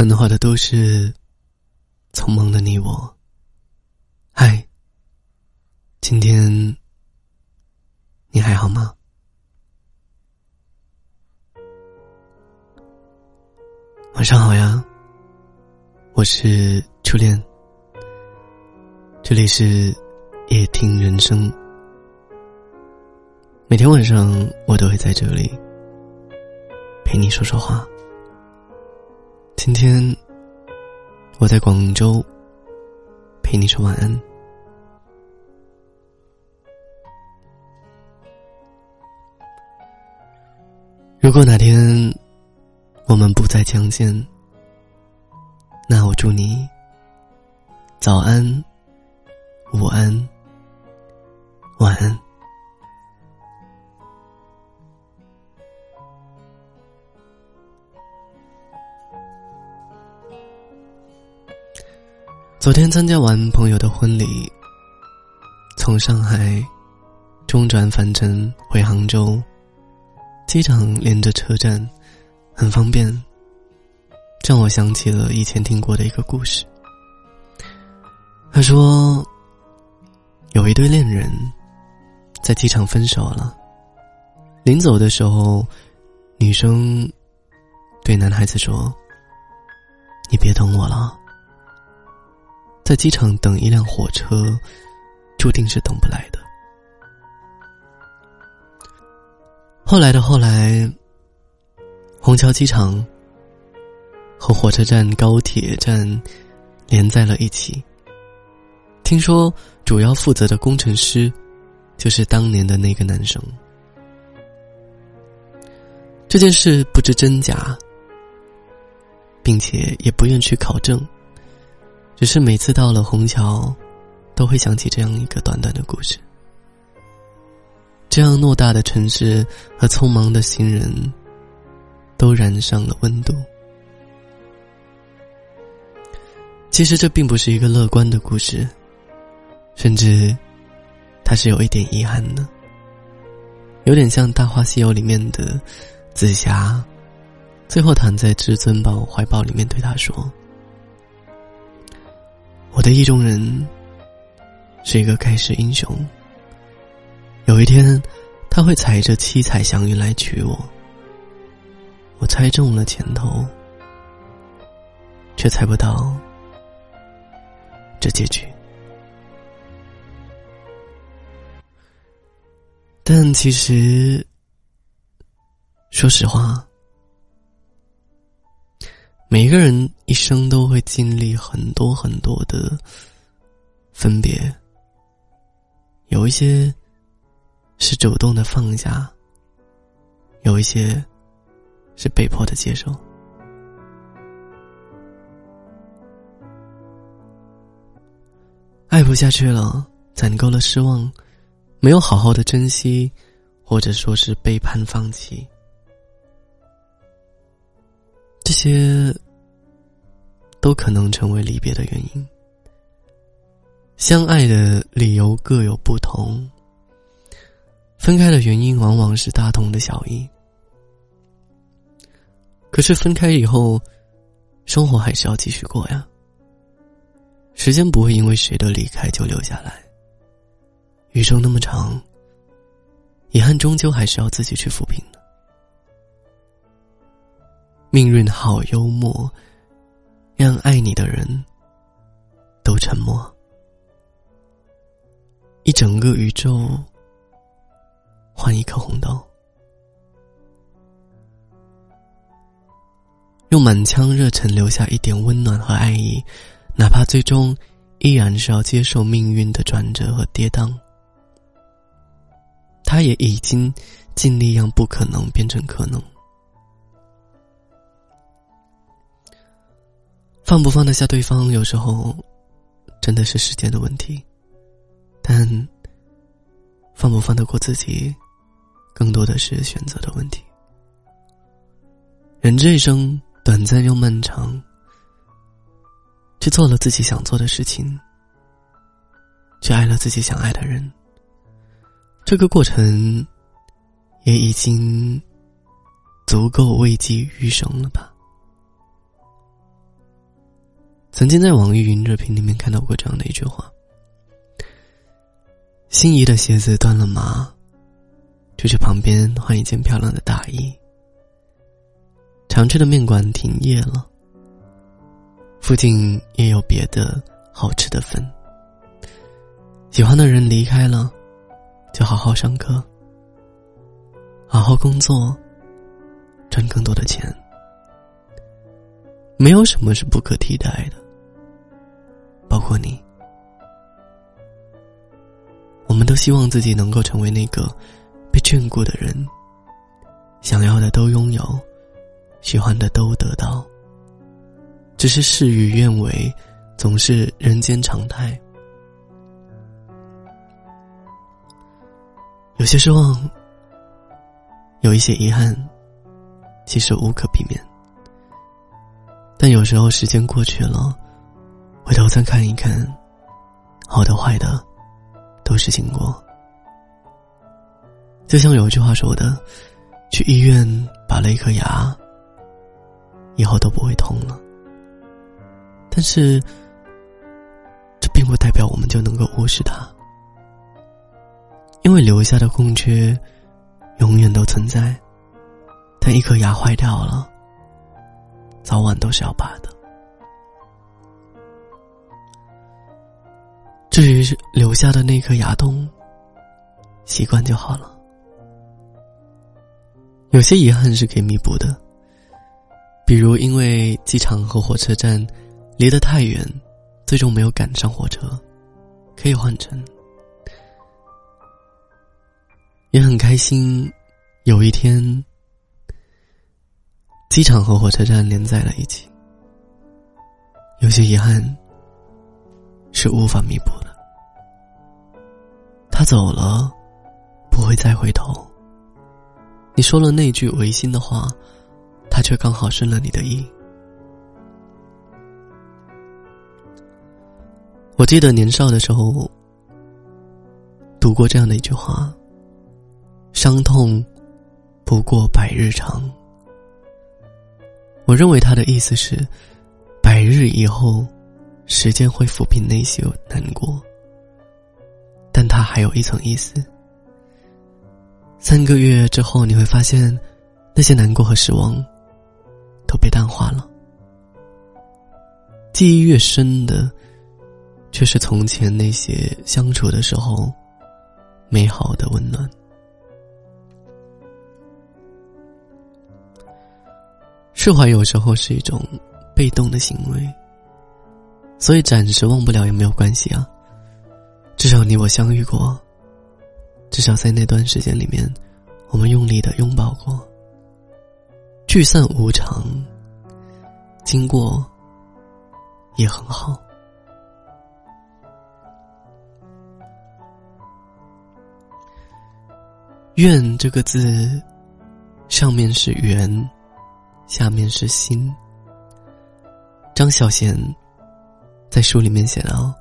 繁华的都市，匆忙的你我。嗨，今天你还好吗？晚上好呀，我是初恋，这里是夜听人生。每天晚上我都会在这里陪你说说话。今天我在广州陪你说晚安。如果哪天我们不再相见，那我祝你早安、午安、晚安。昨天参加完朋友的婚礼，从上海中转返程回杭州，机场连着车站，很方便。让我想起了以前听过的一个故事。他说，有一对恋人在机场分手了，临走的时候，女生对男孩子说：“你别等我了。”在机场等一辆火车，注定是等不来的。后来的后来，虹桥机场和火车站高铁站连在了一起。听说主要负责的工程师就是当年的那个男生。这件事不知真假，并且也不愿去考证。只是每次到了虹桥，都会想起这样一个短短的故事。这样偌大的城市和匆忙的行人，都染上了温度。其实这并不是一个乐观的故事，甚至，它是有一点遗憾的。有点像《大话西游》里面的紫霞，最后躺在至尊宝怀抱里面，对他说。我的意中人是一个盖世英雄。有一天，他会踩着七彩祥云来娶我。我猜中了前头，却猜不到这结局。但其实，说实话。每一个人一生都会经历很多很多的分别，有一些是主动的放下，有一些是被迫的接受。爱不下去了，攒够了失望，没有好好的珍惜，或者说是背叛放弃。这些都可能成为离别的原因。相爱的理由各有不同，分开的原因往往是大同的小异。可是分开以后，生活还是要继续过呀。时间不会因为谁的离开就留下来。余生那么长，遗憾终究还是要自己去抚平的。命运好幽默，让爱你的人都沉默。一整个宇宙换一颗红豆，用满腔热忱留下一点温暖和爱意，哪怕最终依然是要接受命运的转折和跌宕。他也已经尽力让不可能变成可能。放不放得下对方，有时候真的是时间的问题；但放不放得过自己，更多的是选择的问题。人这一生短暂又漫长，去做了自己想做的事情，去爱了自己想爱的人，这个过程也已经足够慰藉余生了吧。曾经在网易云热评里面看到过这样的一句话：心仪的鞋子断了码，就去旁边换一件漂亮的大衣。常去的面馆停业了，附近也有别的好吃的粉。喜欢的人离开了，就好好上课，好好工作，赚更多的钱。没有什么是不可替代的，包括你。我们都希望自己能够成为那个被眷顾的人，想要的都拥有，喜欢的都得到。只是事与愿违，总是人间常态。有些失望，有一些遗憾，其实无可避免。但有时候时间过去了，回头再看一看，好的坏的，都是经过。就像有一句话说的：“去医院拔了一颗牙，以后都不会痛了。”但是，这并不代表我们就能够无视它，因为留下的空缺，永远都存在。但一颗牙坏掉了。早晚都是要拔的。至于留下的那颗牙洞，习惯就好了。有些遗憾是可以弥补的，比如因为机场和火车站离得太远，最终没有赶上火车，可以换乘。也很开心，有一天。机场和火车站连在了一起，有些遗憾是无法弥补的。他走了，不会再回头。你说了那句违心的话，他却刚好顺了你的意。我记得年少的时候读过这样的一句话：“伤痛不过百日长。”我认为他的意思是，百日以后，时间会抚平那些难过。但它还有一层意思：三个月之后，你会发现，那些难过和失望，都被淡化了。记忆越深的，却是从前那些相处的时候，美好的温暖。释怀有时候是一种被动的行为，所以暂时忘不了也没有关系啊。至少你我相遇过，至少在那段时间里面，我们用力的拥抱过。聚散无常，经过也很好。愿这个字，上面是缘。下面是心。张小娴在书里面写道：“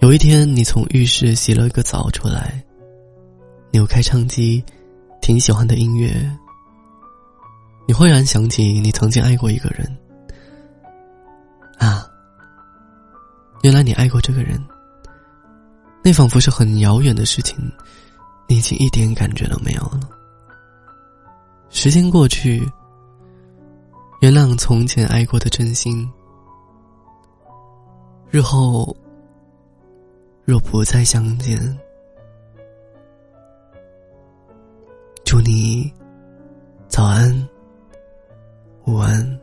有一天，你从浴室洗了一个澡出来，扭开唱机，挺喜欢的音乐，你忽然想起你曾经爱过一个人。啊，原来你爱过这个人。那仿佛是很遥远的事情，你已经一点感觉都没有了。时间过去。”原谅从前爱过的真心，日后若不再相见，祝你早安、午安、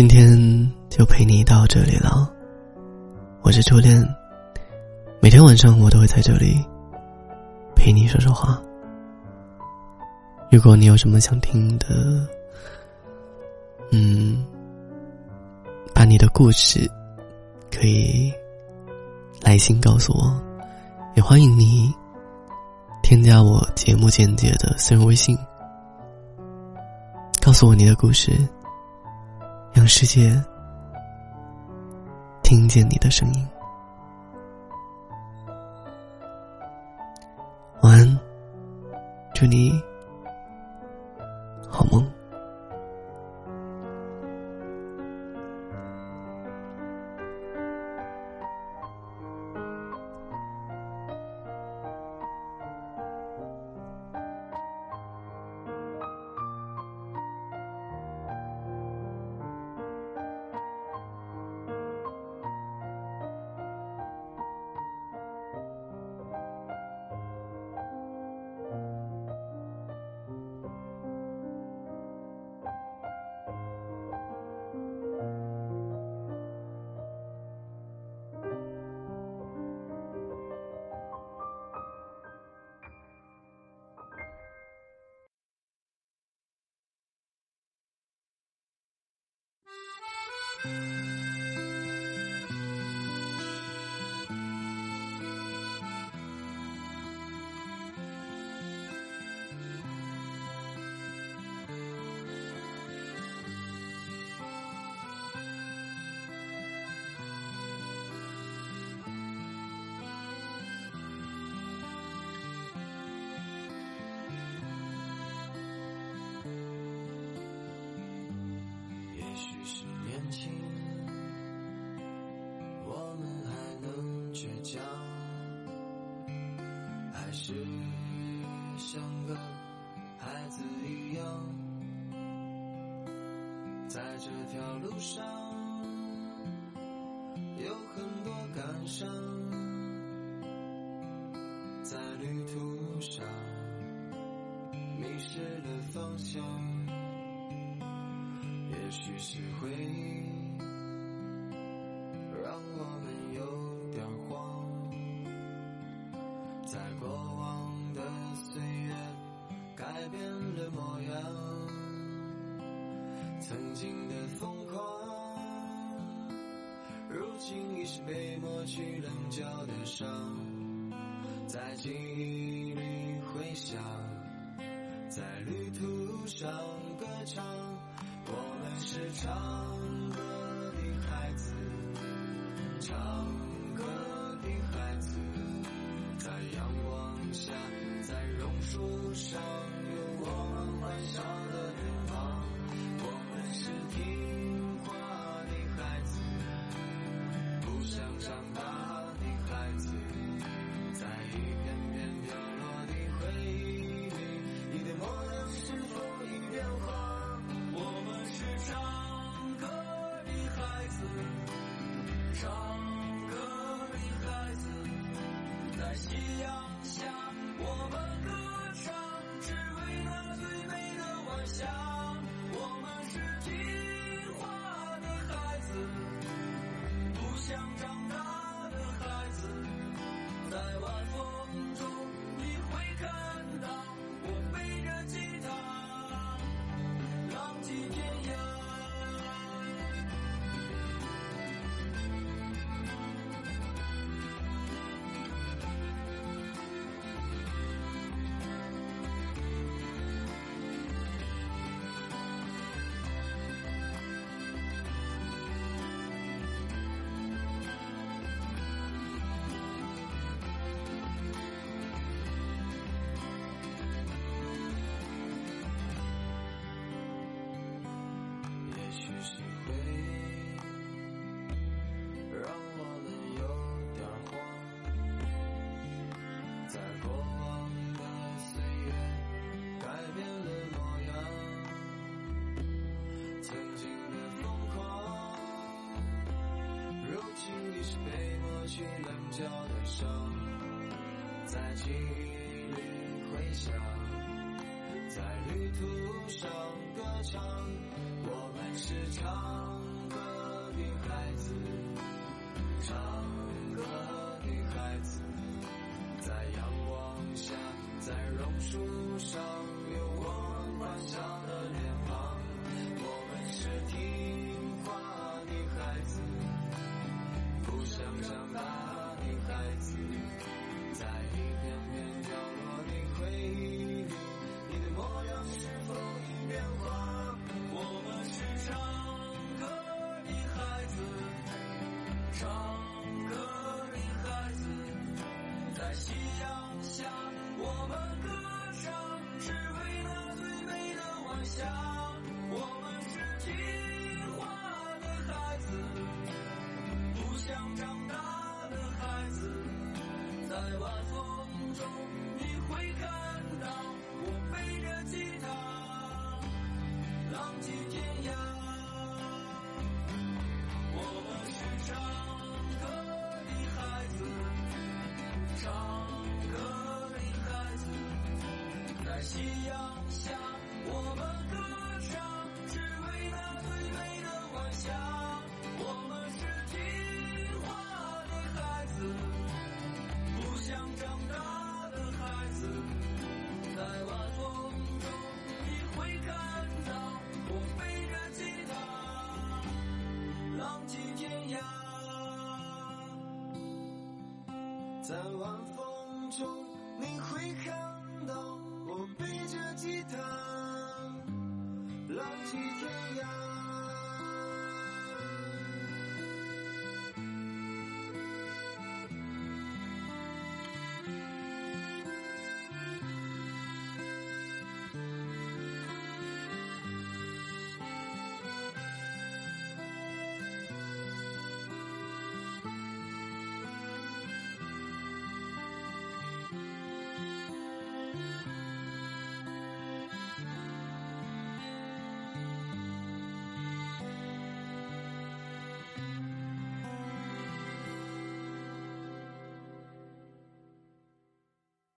今天就陪你到这里了，我是初恋。每天晚上我都会在这里陪你说说话。如果你有什么想听的，嗯，把你的故事可以来信告诉我，也欢迎你添加我节目简介的私人微信，告诉我你的故事。让世界听见你的声音。晚安，祝你 还是像个孩子一样，在这条路上有很多感伤，在旅途上迷失了方向，也许是回忆在过往的岁月改变了模样，曾经的疯狂，如今已是被抹去棱角的伤，在记忆里回响，在旅途上歌唱，我们是唱歌的孩子，唱树上，有我们欢笑的棱角的伤，在记忆里回响，在旅途上歌唱。我们是唱歌的孩子，唱歌的孩子，在阳光下，在榕树上，有我们欢